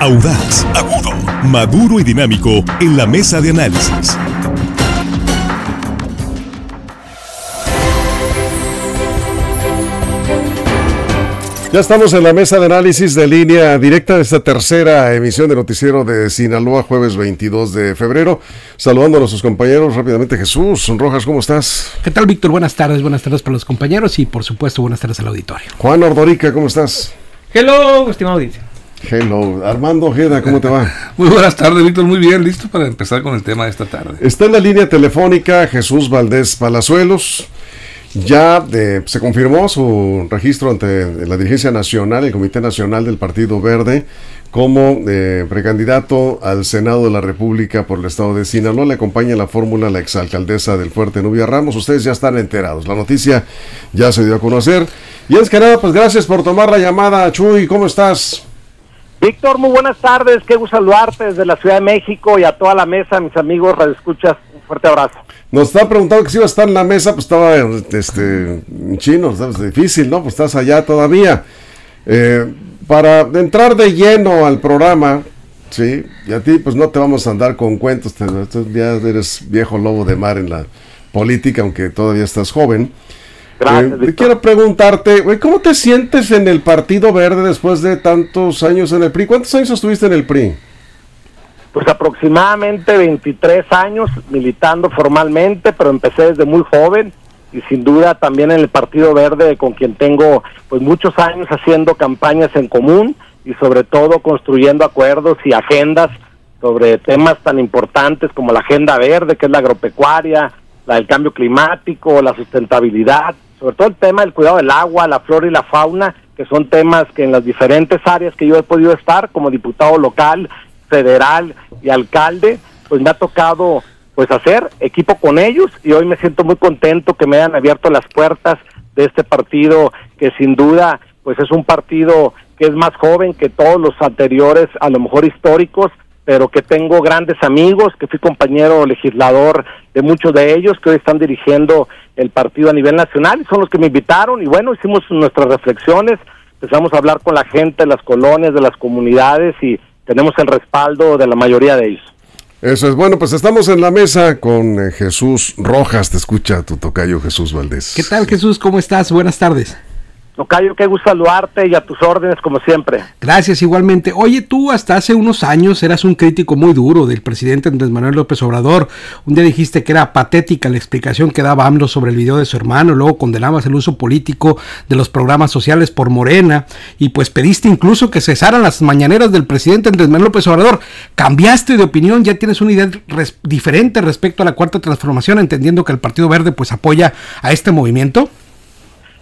audaz, agudo, maduro y dinámico en la mesa de análisis. Ya estamos en la mesa de análisis de línea directa de esta tercera emisión de Noticiero de Sinaloa, jueves 22 de febrero. Saludando a nuestros compañeros rápidamente. Jesús Rojas, ¿cómo estás? ¿Qué tal, Víctor? Buenas tardes, buenas tardes para los compañeros y, por supuesto, buenas tardes al auditorio. Juan Ordorica, ¿cómo estás? Hello, estimado audiencia. Hello. Armando Ojeda, ¿cómo te va? Muy buenas tardes, Víctor. Muy bien, listo para empezar con el tema de esta tarde. Está en la línea telefónica Jesús Valdés Palazuelos. Ya eh, se confirmó su registro ante la dirigencia nacional, el Comité Nacional del Partido Verde, como eh, precandidato al Senado de la República por el Estado de Sinaloa. Le acompaña en la fórmula la exalcaldesa del Fuerte Nubia Ramos. Ustedes ya están enterados. La noticia ya se dio a conocer. Y es que nada, pues gracias por tomar la llamada. Chuy, ¿cómo estás? Víctor, muy buenas tardes. Qué gusto saludarte desde la Ciudad de México y a toda la mesa, mis amigos Radio Escuchas. Un fuerte abrazo. Nos estaba preguntando que si iba a estar en la mesa, pues estaba este, chino, es difícil, ¿no? Pues estás allá todavía. Eh, para entrar de lleno al programa, sí, y a ti pues no te vamos a andar con cuentos, te, ya eres viejo lobo de mar en la política, aunque todavía estás joven. Gracias, Eh, quiero preguntarte, güey, ¿cómo te sientes en el Partido Verde después de tantos años en el PRI? ¿Cuántos años estuviste en el PRI? Pues aproximadamente 23 años militando formalmente, pero empecé desde muy joven y sin duda también en el Partido Verde con quien tengo pues muchos años haciendo campañas en común y sobre todo construyendo acuerdos y agendas sobre temas tan importantes como la agenda verde, que es la agropecuaria, la del cambio climático, la sustentabilidad, sobre todo el tema del cuidado del agua, la flora y la fauna, que son temas que en las diferentes áreas que yo he podido estar como diputado local, federal y alcalde, pues me ha tocado pues hacer equipo con ellos y hoy me siento muy contento que me hayan abierto las puertas de este partido que sin duda pues es un partido que es más joven que todos los anteriores, a lo mejor históricos, pero que tengo grandes amigos, que fui compañero legislador de muchos de ellos, que hoy están dirigiendo el partido a nivel nacional, y son los que me invitaron, y bueno, hicimos nuestras reflexiones, empezamos a hablar con la gente de las colonias, de las comunidades, y tenemos el respaldo de la mayoría de ellos. Eso es bueno, pues estamos en la mesa con eh, Jesús Rojas, te escucha tu tocayo Jesús Valdés. ¿Qué tal, Jesús? ¿Cómo estás? Buenas tardes. Tocayo, qué gusto saludarte y a tus órdenes como siempre. Gracias igualmente. Oye, tú hasta hace unos años eras un crítico muy duro del presidente Andrés Manuel López Obrador. Un día dijiste que era patética la explicación que daba AMLO sobre el video de su hermano, luego condenabas el uso político de los programas sociales por Morena y pues pediste incluso que cesaran las mañaneras del presidente Andrés Manuel López Obrador. Cambiaste de opinión, ya tienes una idea diferente respecto a la cuarta transformación, entendiendo que el Partido Verde pues apoya a este movimiento.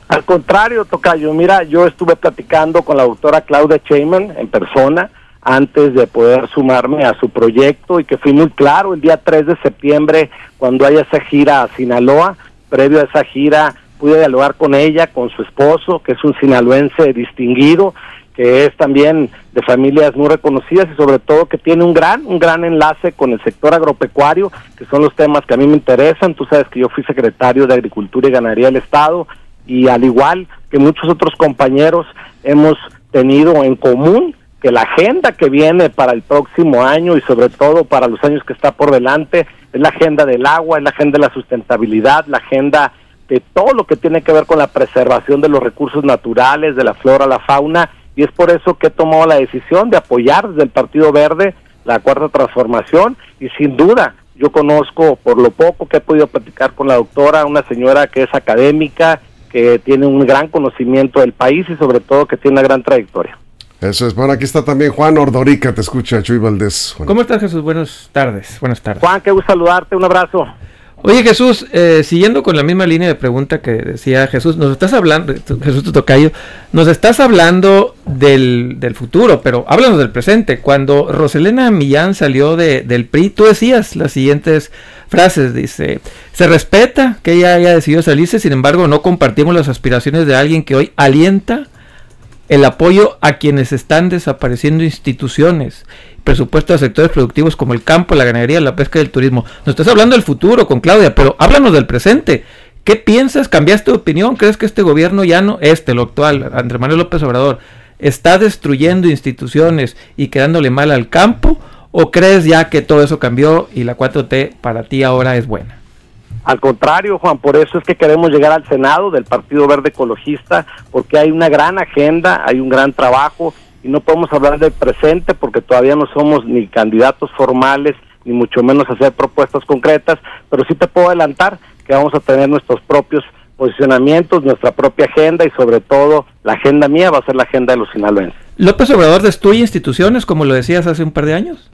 Al contrario, Tocayo, mira, yo estuve platicando con la doctora Claudia Sheinman en persona antes de poder sumarme a su proyecto y que fui muy claro el día 3 de septiembre cuando haya esa gira a Sinaloa. Previo a esa gira pude dialogar con ella, con su esposo, que es un sinaloense distinguido, que es también de familias muy reconocidas y sobre todo que tiene un gran, un gran enlace con el sector agropecuario, que son los temas que a mí me interesan. Tú sabes que yo fui secretario de Agricultura y Ganadería del Estado y al igual que muchos otros compañeros hemos tenido en común que la agenda que viene para el próximo año y sobre todo para los años que está por delante es la agenda del agua, es la agenda de la sustentabilidad, la agenda de todo lo que tiene que ver con la preservación de los recursos naturales, de la flora, la fauna, y es por eso que he tomado la decisión de apoyar desde el Partido Verde la cuarta transformación y sin duda yo conozco por lo poco que he podido platicar con la doctora, una señora que es académica, que tiene un gran conocimiento del país y sobre todo que tiene una gran trayectoria. Eso es, bueno, aquí está también Juan Ordorica, te escucha Chuy Valdés. Juan. ¿Cómo estás, Jesús? Buenas tardes. Buenas tardes. Juan, qué gusto saludarte, un abrazo. Oye, Jesús, eh, siguiendo con la misma línea de pregunta que decía Jesús, nos estás hablando, Jesús tocayo, nos estás hablando del, del futuro, pero háblanos del presente. Cuando Roselena Millán salió de, del PRI, tú decías las siguientes frases, dice, se respeta que ella haya decidido salirse, sin embargo no compartimos las aspiraciones de alguien que hoy alienta el apoyo a quienes están desapareciendo instituciones, presupuesto a sectores productivos como el campo, la ganadería, la pesca y el turismo. Nos estás hablando del futuro con Claudia, pero háblanos del presente. ¿Qué piensas? ¿Cambiaste de opinión? ¿Crees que este gobierno ya no, este, lo actual, Andrés Manuel López Obrador, está destruyendo instituciones y quedándole mal al campo? ¿O crees ya que todo eso cambió y la 4T para ti ahora es buena? Al contrario, Juan, por eso es que queremos llegar al Senado del Partido Verde Ecologista, porque hay una gran agenda, hay un gran trabajo y no podemos hablar del presente porque todavía no somos ni candidatos formales, ni mucho menos hacer propuestas concretas, pero sí te puedo adelantar que vamos a tener nuestros propios posicionamientos, nuestra propia agenda y sobre todo la agenda mía va a ser la agenda de los sinaloenses. ¿López Obrador destruye instituciones como lo decías hace un par de años?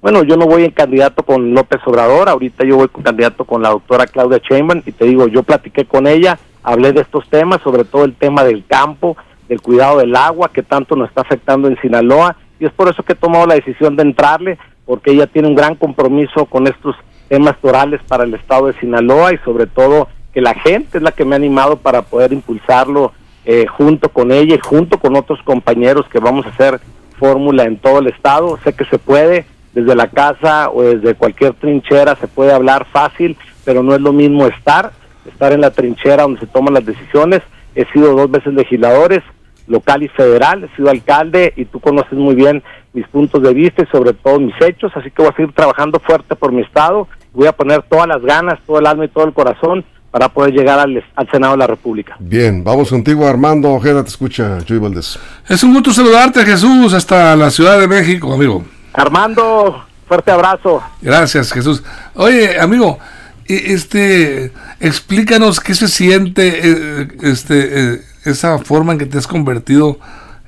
Bueno, yo no voy en candidato con López Obrador, ahorita yo voy con candidato con la doctora Claudia Sheinbaum y te digo, yo platiqué con ella, hablé de estos temas, sobre todo el tema del campo, del cuidado del agua que tanto nos está afectando en Sinaloa y es por eso que he tomado la decisión de entrarle, porque ella tiene un gran compromiso con estos temas torales para el estado de Sinaloa y sobre todo que la gente es la que me ha animado para poder impulsarlo eh, junto con ella y junto con otros compañeros que vamos a hacer fórmula en todo el estado. Sé que se puede, desde la casa o desde cualquier trinchera se puede hablar fácil, pero no es lo mismo estar, estar en la trinchera donde se toman las decisiones. He sido dos veces legisladores, local y federal, he sido alcalde y tú conoces muy bien mis puntos de vista y sobre todo mis hechos, así que voy a seguir trabajando fuerte por mi estado, voy a poner todas las ganas, todo el alma y todo el corazón para poder llegar al, Senado de la República. Bien, vamos contigo Armando Ojeda, te escucha Chuy Valdés. Es un gusto saludarte Jesús hasta la Ciudad de México, amigo. Armando, fuerte abrazo. Gracias Jesús. Oye, amigo, este, explícanos qué se siente eh, este, eh, esa forma en que te has convertido,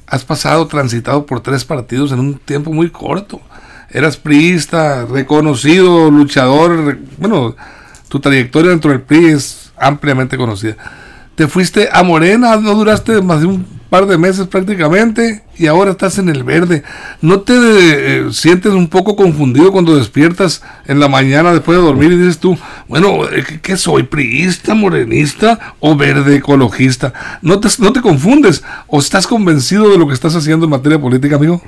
has pasado, transitado por tres partidos en un tiempo muy corto. Eras priista, reconocido, luchador, bueno, tu trayectoria dentro del PRI es ampliamente conocida. Te fuiste a Morena, no duraste más de un par de meses prácticamente y ahora estás en el verde. ¿No te eh, sientes un poco confundido cuando despiertas en la mañana después de dormir y dices tú, bueno, eh, ¿qué, soy? ¿Priista, morenista o verde ecologista? ¿No te, ¿No te confundes o estás convencido de lo que estás haciendo en materia política, amigo?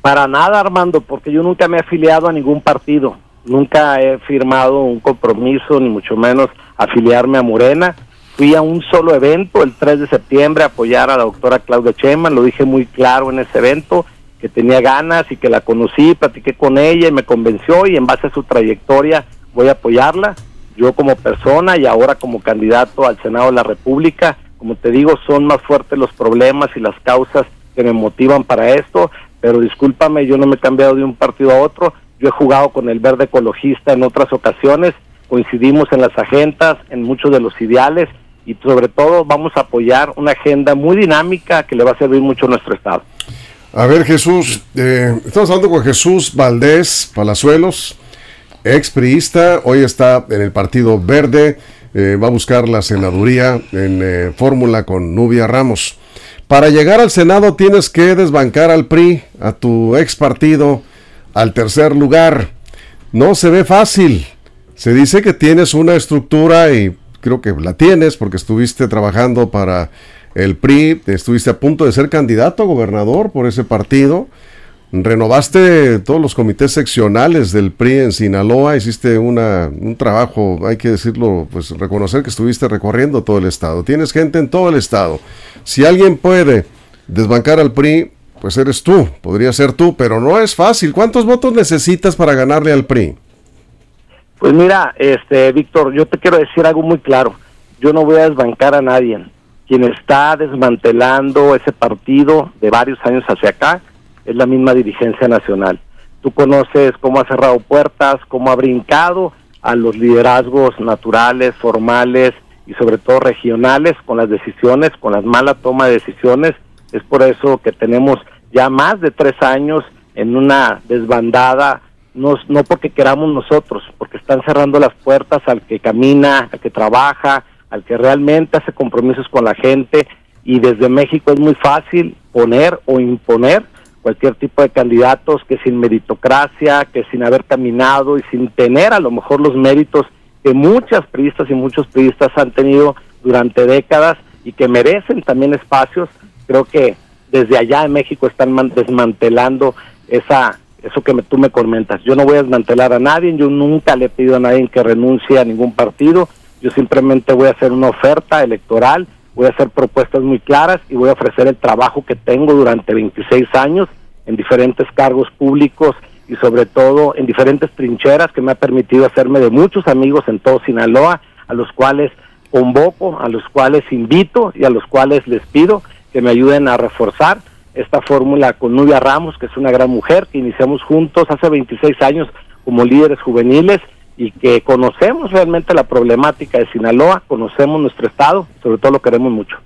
Para nada, Armando, porque yo nunca me he afiliado a ningún partido. Nunca he firmado un compromiso, ni mucho menos afiliarme a Morena Fui a un solo evento el 3 de septiembre a apoyar a la doctora Claudia Cheman, lo dije muy claro en ese evento, que tenía ganas y que la conocí, platiqué con ella y me convenció y en base a su trayectoria voy a apoyarla. Yo como persona y ahora como candidato al Senado de la República, como te digo, son más fuertes los problemas y las causas que me motivan para esto, pero discúlpame, yo no me he cambiado de un partido a otro, yo he jugado con el verde ecologista en otras ocasiones, coincidimos en las agendas, en muchos de los ideales y sobre todo vamos a apoyar una agenda muy dinámica que le va a servir mucho a nuestro Estado. A ver Jesús, eh, estamos hablando con Jesús Valdés Palazuelos, ex priista, hoy está en el Partido Verde, eh, va a buscar la senaduría en eh, fórmula con Nubia Ramos. Para llegar al Senado tienes que desbancar al PRI, a tu ex partido, al tercer lugar. No se ve fácil. Se dice que tienes una estructura y creo que la tienes porque estuviste trabajando para el PRI, estuviste a punto de ser candidato a gobernador por ese partido. Renovaste todos los comités seccionales del PRI en Sinaloa, hiciste una, un trabajo, hay que decirlo, pues reconocer que estuviste recorriendo todo el estado. Tienes gente en todo el estado. Si alguien puede desbancar al PRI, pues eres tú, podría ser tú, pero no es fácil. ¿Cuántos votos necesitas para ganarle al PRI? Pues mira, este Víctor, yo te quiero decir algo muy claro. Yo no voy a desbancar a nadie. Quien está desmantelando ese partido de varios años hacia acá es la misma dirigencia nacional. Tú conoces cómo ha cerrado puertas, cómo ha brincado a los liderazgos naturales, formales y sobre todo regionales con las decisiones, con las malas toma de decisiones. Es por eso que tenemos ya más de tres años en una desbandada no, no porque queramos nosotros, porque están cerrando las puertas al que camina, al que trabaja, al que realmente hace compromisos con la gente. Y desde México es muy fácil poner o imponer cualquier tipo de candidatos que sin meritocracia, que sin haber caminado y sin tener a lo mejor los méritos que muchas priistas y muchos priistas han tenido durante décadas y que merecen también espacios, creo que desde allá en México están desmantelando esa eso que tú me comentas. Yo no voy a desmantelar a nadie, yo nunca le he pedido a nadie que renuncie a ningún partido, yo simplemente voy a hacer una oferta electoral voy a hacer propuestas muy claras y voy a ofrecer el trabajo que tengo durante 26 años en diferentes cargos públicos y sobre todo en diferentes trincheras que me ha permitido hacerme de muchos amigos en todo Sinaloa, a los cuales convoco, a los cuales invito y a los cuales les pido que me ayuden a reforzar esta fórmula con Nubia Ramos, que es una gran mujer, que iniciamos juntos hace 26 años como líderes juveniles y que conocemos realmente la problemática de Sinaloa, conocemos nuestro estado, sobre todo lo queremos mucho.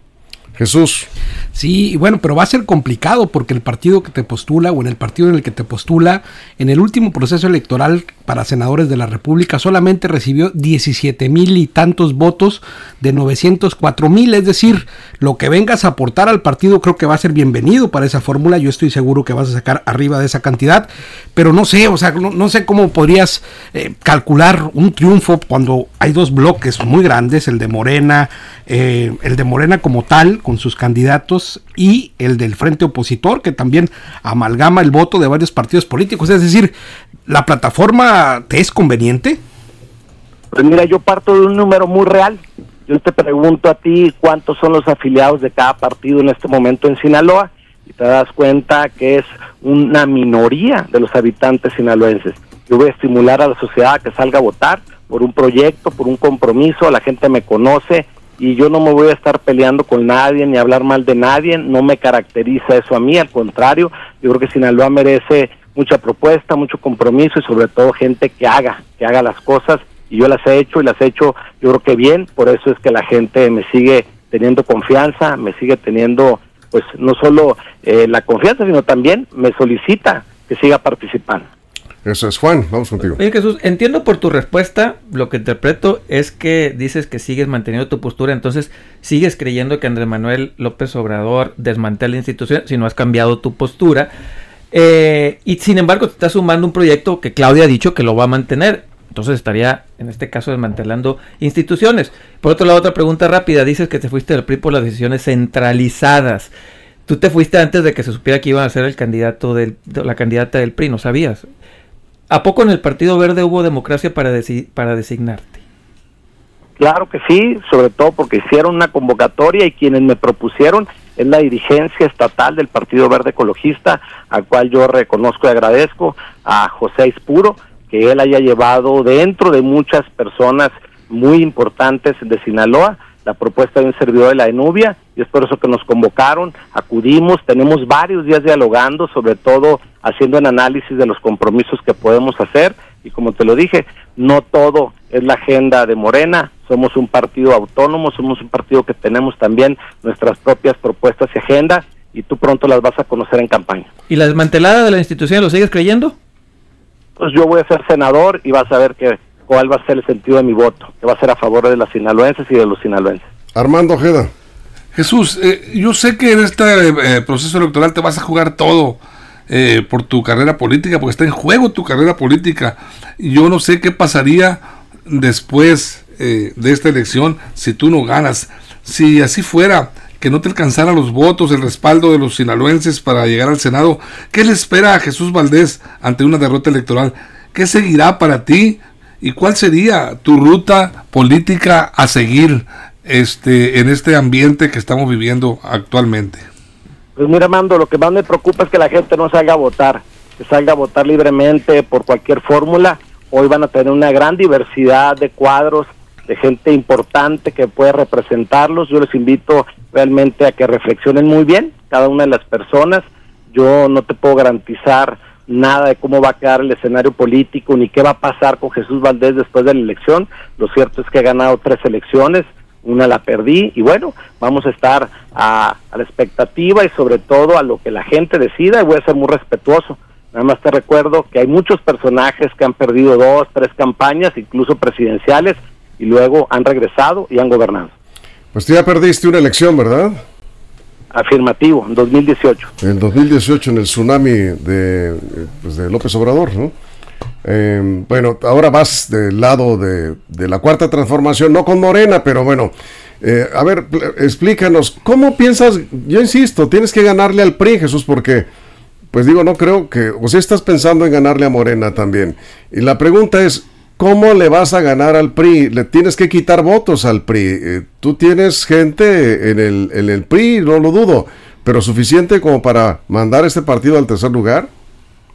Jesús. Sí, bueno, pero va a ser complicado porque el partido que te postula o en el partido en el que te postula, en el último proceso electoral para senadores de la República solamente recibió 17 mil y tantos votos de 904 mil, es decir, lo que vengas a aportar al partido creo que va a ser bienvenido para esa fórmula, yo estoy seguro que vas a sacar arriba de esa cantidad, pero no sé, o sea, no, sé cómo podrías eh, calcular un triunfo cuando hay dos bloques muy grandes, el de Morena, eh, el de Morena como tal, con sus candidatos, y el del frente opositor, que también amalgama el voto de varios partidos políticos. Es decir, ¿la plataforma te es conveniente? Pues mira, yo parto de un número muy real. Yo te pregunto a ti cuántos son los afiliados de cada partido en este momento en Sinaloa y te das cuenta que es una minoría de los habitantes sinaloenses. Yo voy a estimular a la sociedad a que salga a votar por un proyecto, por un compromiso, la gente me conoce, y yo no me voy a estar peleando con nadie ni hablar mal de nadie, no me caracteriza eso a mí, al contrario, yo creo que Sinaloa merece mucha propuesta, mucho compromiso y sobre todo gente que haga, que haga las cosas y yo las he hecho y las he hecho yo creo que bien, por eso es que la gente me sigue teniendo confianza, me sigue teniendo pues no solo eh, la confianza, sino también me solicita que siga participando. Eso es Juan, vamos contigo. Jesús, entiendo por tu respuesta, lo que interpreto es que dices que sigues manteniendo tu postura, entonces sigues creyendo que Andrés Manuel López Obrador desmantela la institución si no has cambiado tu postura. Eh, y sin embargo te está sumando un proyecto que Claudia ha dicho que lo va a mantener. Entonces estaría, en este caso, desmantelando instituciones. Por otro lado, otra pregunta rápida. Dices que te fuiste del PRI por las decisiones centralizadas. Tú te fuiste antes de que se supiera que iban a ser el candidato del, la candidata del PRI, ¿no sabías? ¿A poco en el Partido Verde hubo democracia para, para designarte? Claro que sí, sobre todo porque hicieron una convocatoria y quienes me propusieron es la dirigencia estatal del Partido Verde Ecologista, al cual yo reconozco y agradezco a José Ispuro, que él haya llevado dentro de muchas personas muy importantes de Sinaloa la propuesta de un servidor de la Enubia y es por eso que nos convocaron, acudimos, tenemos varios días dialogando, sobre todo haciendo un análisis de los compromisos que podemos hacer y como te lo dije, no todo es la agenda de Morena, somos un partido autónomo, somos un partido que tenemos también nuestras propias propuestas y agenda y tú pronto las vas a conocer en campaña. ¿Y la desmantelada de la institución lo sigues creyendo? Pues yo voy a ser senador y vas a ver que cuál va a ser el sentido de mi voto, que va a ser a favor de las sinaloenses y de los sinaloenses. Armando Ojeda. Jesús, eh, yo sé que en este eh, proceso electoral te vas a jugar todo eh, por tu carrera política, porque está en juego tu carrera política. Yo no sé qué pasaría después de esta elección si tú no ganas. Si así fuera, que no te alcanzara los votos, el respaldo de los sinaloenses para llegar al Senado, ¿qué le espera a Jesús Valdés ante una derrota electoral? ¿Qué seguirá para ti? ¿Y cuál sería tu ruta política a seguir este, en este ambiente que estamos viviendo actualmente? Pues mira, Mando, lo que más me preocupa es que la gente no salga a votar, que salga a votar libremente por cualquier fórmula. Hoy van a tener una gran diversidad de cuadros, de gente importante que puede representarlos. Yo les invito realmente a que reflexionen muy bien cada una de las personas. Yo no te puedo garantizar nada de cómo va a quedar el escenario político ni qué va a pasar con Jesús Valdés después de la elección. Lo cierto es que ha ganado tres elecciones, una la perdí y bueno, vamos a estar a, la expectativa y sobre todo a lo que la gente decida y voy a ser muy respetuoso. Nada más te recuerdo que hay muchos personajes que han perdido dos, tres campañas, incluso presidenciales, y luego han regresado y han gobernado. Pues tú ya perdiste una elección, ¿verdad? Afirmativo, en 2018. En 2018, en el tsunami de, pues, de López Obrador, ¿no? Eh, bueno, ahora vas del lado de, la cuarta transformación, no con Morena, pero bueno, eh, a ver, explícanos, ¿cómo piensas? Yo insisto, tienes que ganarle al PRI, Jesús, porque, pues digo, no creo que, o si estás pensando en ganarle a Morena también. Y la pregunta es, ¿cómo le vas a ganar al PRI? Le tienes que quitar votos al PRI. Eh, tú tienes gente en el, en el PRI, no lo dudo, pero suficiente como para mandar este partido al tercer lugar.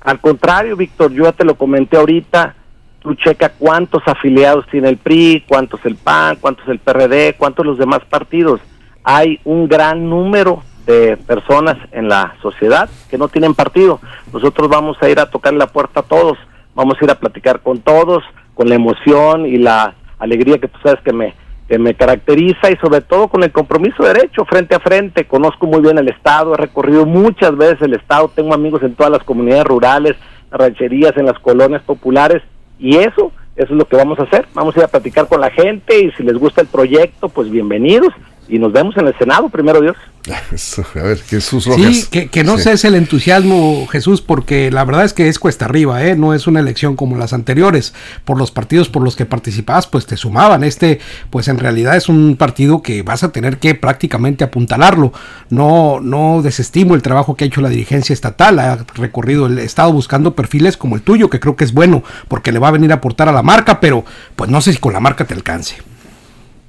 Al contrario, Víctor, yo ya te lo comenté ahorita. Tú checa cuántos afiliados tiene el PRI, cuántos el PAN, cuántos el PRD, cuántos los demás partidos. Hay un gran número de personas en la sociedad que no tienen partido. Nosotros vamos a ir a tocar la puerta a todos, vamos a ir a platicar con todos, con la emoción y la alegría que tú sabes que me, que me caracteriza y sobre todo con el compromiso derecho frente a frente. Conozco muy bien el Estado, he recorrido muchas veces el Estado, tengo amigos en todas las comunidades rurales, rancherías, en las colonias populares y eso, eso es lo que vamos a hacer. Vamos a ir a platicar con la gente y si les gusta el proyecto, pues bienvenidos y nos vemos en el Senado, primero Dios. a ver, Jesús Rojas. Sí, que, que no sé es el entusiasmo, Jesús, porque la verdad es que es cuesta arriba, ¿eh? no es una elección como las anteriores. Por los partidos por los que participabas, pues te sumaban. Este, pues en realidad es un partido que vas a tener que prácticamente apuntalarlo. No, no desestimo el trabajo que ha hecho la dirigencia estatal. Ha recorrido el Estado buscando perfiles como el tuyo, que creo que es bueno, porque le va a venir a aportar a la marca, pero pues no sé si con la marca te alcance.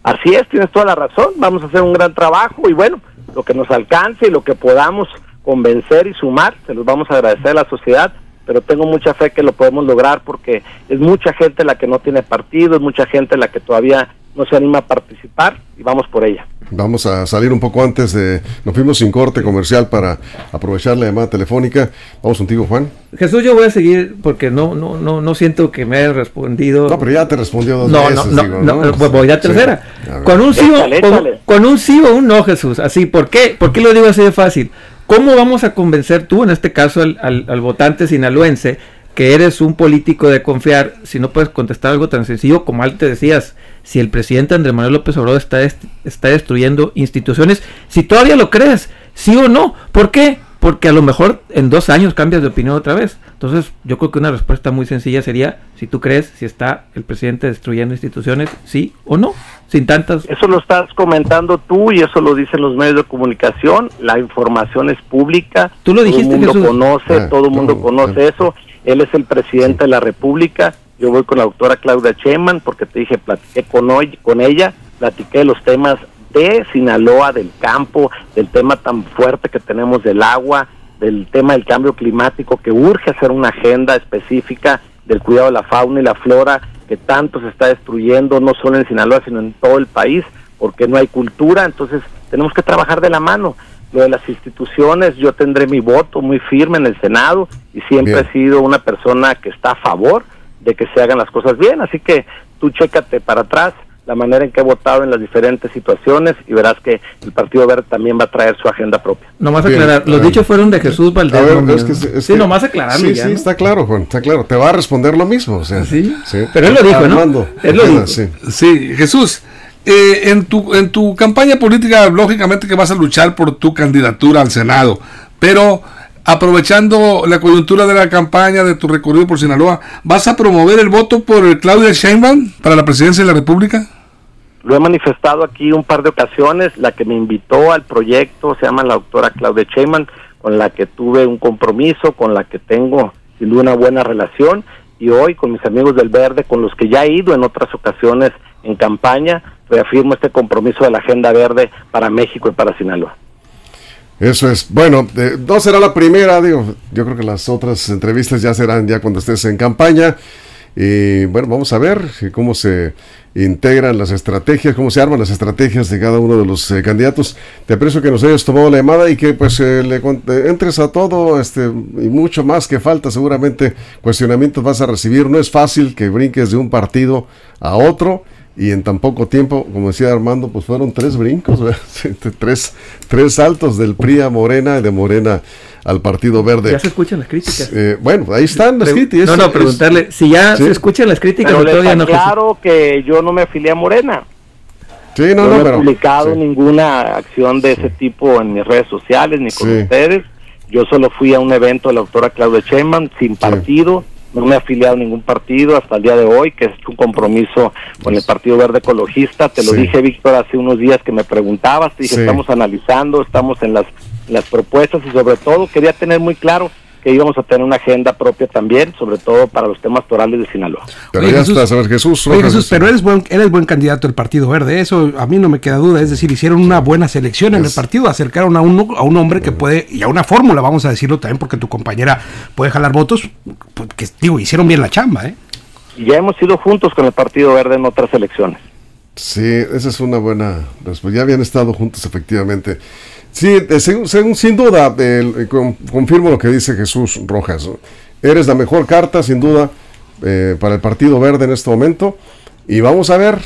Así es, tienes toda la razón. Vamos a hacer un gran trabajo y bueno lo que nos alcance y lo que podamos convencer y sumar, se los vamos a agradecer a la sociedad, pero tengo mucha fe que lo podemos lograr porque es mucha gente la que no tiene partido, es mucha gente la que todavía no se anima a participar y vamos por ella. Vamos a salir un poco antes de... Nos fuimos sin corte comercial para aprovechar la llamada telefónica. Vamos contigo, Juan. Jesús, yo voy a seguir porque no no no no siento que me haya respondido. No, pero ya te respondió dos no, veces. No, no, no, pues voy a tercera. Con un sí o, con, un sí o un no, Jesús. Así, ¿por qué? ¿Por qué lo digo así de fácil? ¿Cómo vamos a convencer tú, en este caso, al, al, al votante sinaloense, que eres un político de confiar si no puedes contestar algo tan sencillo como antes decías? si el presidente Andrés Manuel López Obrador está, está destruyendo instituciones, si todavía lo crees, sí o no. ¿Por qué? Porque a lo mejor en dos años cambias de opinión otra vez. Entonces, yo creo que una respuesta muy sencilla sería si tú crees si está el presidente destruyendo instituciones, sí o no, sin tantas. Eso lo estás comentando tú y eso lo dicen los medios de comunicación. La información es pública. Tú lo dijiste. Todo el mundo conoce, ah, todo el mundo conoce eso. Él es el presidente de la República. Yo voy con la doctora Claudia Cheman porque te dije, platiqué con, hoy, con ella, platiqué los temas de Sinaloa, del campo, del tema tan fuerte que tenemos del agua, del tema del cambio climático, que urge hacer una agenda específica del cuidado de la fauna y la flora, que tanto se está destruyendo, no solo en Sinaloa, sino en todo el país, porque no hay cultura, entonces tenemos que trabajar de la mano. Lo de las instituciones, yo tendré mi voto muy firme en el Senado y siempre he sido una persona que está a favor de que se hagan las cosas bien. Así que tú chécate para atrás la manera en que he votado en las diferentes situaciones y verás que el Partido Verde también va a traer su agenda propia. Nomás aclarar, los dichos fueron de Jesús Valdés. sí, nomás aclararlo. Sí, sí, está claro, Juan, está claro. Te va a responder lo mismo. O sea, ¿Sí? Pero él lo dijo, ¿no? Él lo dijo. Sí. Jesús. Eh, en, tu, en tu campaña política, lógicamente que vas a luchar por tu candidatura al Senado, pero aprovechando la coyuntura de la campaña de tu recorrido por Sinaloa, ¿vas a promover el voto por Claudia Sheinbaum para la presidencia de la República? Lo he manifestado aquí un par de ocasiones. La que me invitó al proyecto se llama la doctora Claudia Sheinbaum, con la que tuve un compromiso, con la que tengo sin duda una buena relación. Y hoy con mis amigos del Verde, con los que ya he ido en otras ocasiones en campaña, reafirmo este compromiso de la Agenda Verde para México y para Sinaloa. Eso es. Bueno, eh, no será la primera, digo, yo creo que las otras entrevistas ya serán ya cuando estés en campaña. Y bueno, vamos a ver cómo se integran las estrategias, cómo se arman las estrategias de cada uno de los eh, candidatos. Te aprecio que nos hayas tomado la llamada y que pues eh, le entres a todo este y mucho más que falta. Seguramente cuestionamientos vas a recibir. No es fácil que brinques de un partido a otro y en tan poco tiempo, como decía Armando, pues fueron tres brincos, tres, tres saltos del PRI a Morena y de Morena al Partido Verde. Ya se escuchan las críticas. Eh, bueno, ahí están las críticas. No, no, preguntarle, si ya se escuchan las críticas, pero todavía no. Claro que yo no me afilié a Morena. Sí, no, no, no, he publicado ninguna acción de ese tipo en mis redes sociales ni con ustedes. Yo solo fui a un evento de la doctora Claudia Sheinbaum sin partido no me he afiliado a ningún partido hasta el día de hoy, que es un compromiso con el Partido Verde Ecologista. Te lo dije, Víctor, hace unos días que me preguntabas, te dije, estamos analizando, estamos en las, las propuestas y sobre todo quería tener muy claro que íbamos a tener una agenda propia también, sobre todo para los temas torales de Sinaloa. Pero Oye, ya Jesús, está, a ver, Jesús. Oye, Jesús, pero eres buen, eres buen candidato del Partido Verde, eso a mí no me queda duda, es decir, hicieron una buena selección en el partido, acercaron a un, a un hombre que puede, y a una fórmula, vamos a decirlo también, porque tu compañera puede jalar votos, pues, que digo, hicieron bien la chamba, ¿eh? Y ya hemos ido juntos con el Partido Verde en otras elecciones. Sí, esa es una buena respuesta. Ya habían estado juntos, efectivamente. Sí, eh, según- según- sin duda, eh, con- confirmo lo que dice Jesús Rojas. Eres la mejor carta, sin duda, eh, para el Partido Verde en este momento. Y vamos a ver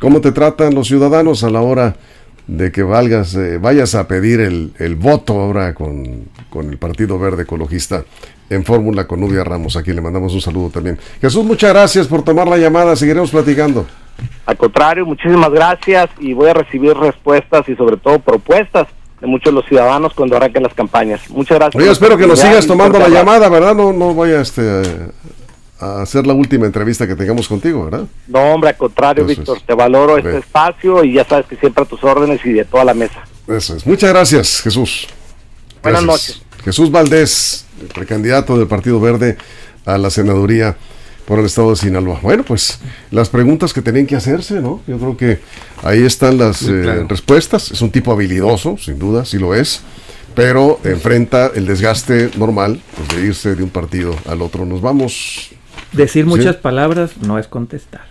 cómo te tratan los ciudadanos a la hora de que valgas, eh, vayas a pedir el, el voto ahora con, con el Partido Verde Ecologista en fórmula con Nubia Ramos. Aquí le mandamos un saludo también. Jesús, muchas gracias por tomar la llamada. Seguiremos platicando. Al contrario, muchísimas gracias y voy a recibir respuestas y sobre todo propuestas de muchos de los ciudadanos cuando arranquen las campañas. Muchas gracias. Por espero que nos sigas tomando la llamada, ¿verdad? No, no vaya este, a hacer la última entrevista que tengamos contigo, ¿verdad? No, hombre, al contrario, Eso Víctor, es. te valoro este espacio y ya sabes que siempre a tus órdenes y de toda la mesa. Eso es. Muchas gracias, Jesús. Buenas noches. Jesús Valdés, el precandidato del Partido Verde a la senaduría por el estado de Sinaloa. Bueno, pues las preguntas que tenían que hacerse, ¿no? Yo creo que ahí están las eh, claro. respuestas. Es un tipo habilidoso, sin duda, sí lo es, pero enfrenta el desgaste normal pues, de irse de un partido al otro. Nos vamos Decir Sí. muchas palabras no es contestar.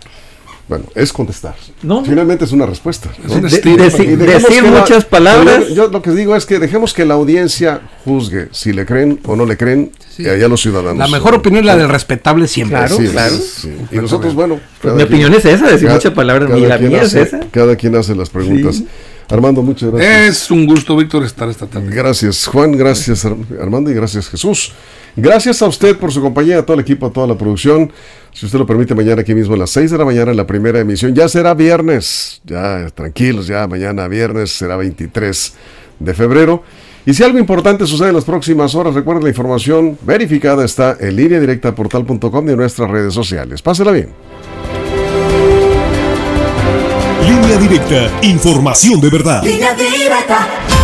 Bueno, es contestar. No. Finalmente es una respuesta. ¿no? De- dejemos decir la- muchas palabras. Yo, yo lo que digo es que dejemos que la audiencia juzgue si le creen o no le creen Sí. y allá los ciudadanos. La mejor opinión es la del respetable siempre. Claro, es, claro. sí. Y nosotros, bueno. Pues cada mi opinión es esa, decir cada- muchas palabras. cada Y la quien mía es hace- esa. Cada quien hace las preguntas. Sí. Armando, muchas gracias. Es un gusto, Víctor, estar esta tarde. Gracias, Juan. Gracias, Ar- Armando. Y gracias, Jesús. Gracias a usted por su compañía, a todo el equipo, a toda la producción. Si usted lo permite, mañana aquí mismo a las 6 de la mañana en la primera emisión. Ya será viernes. Ya, tranquilos, ya mañana viernes será 23 de febrero. Y si algo importante sucede en las próximas horas, recuerden la información verificada está en línea directa portal.com y en nuestras redes sociales. Pásela bien. Línea directa, información de verdad. Línea directa.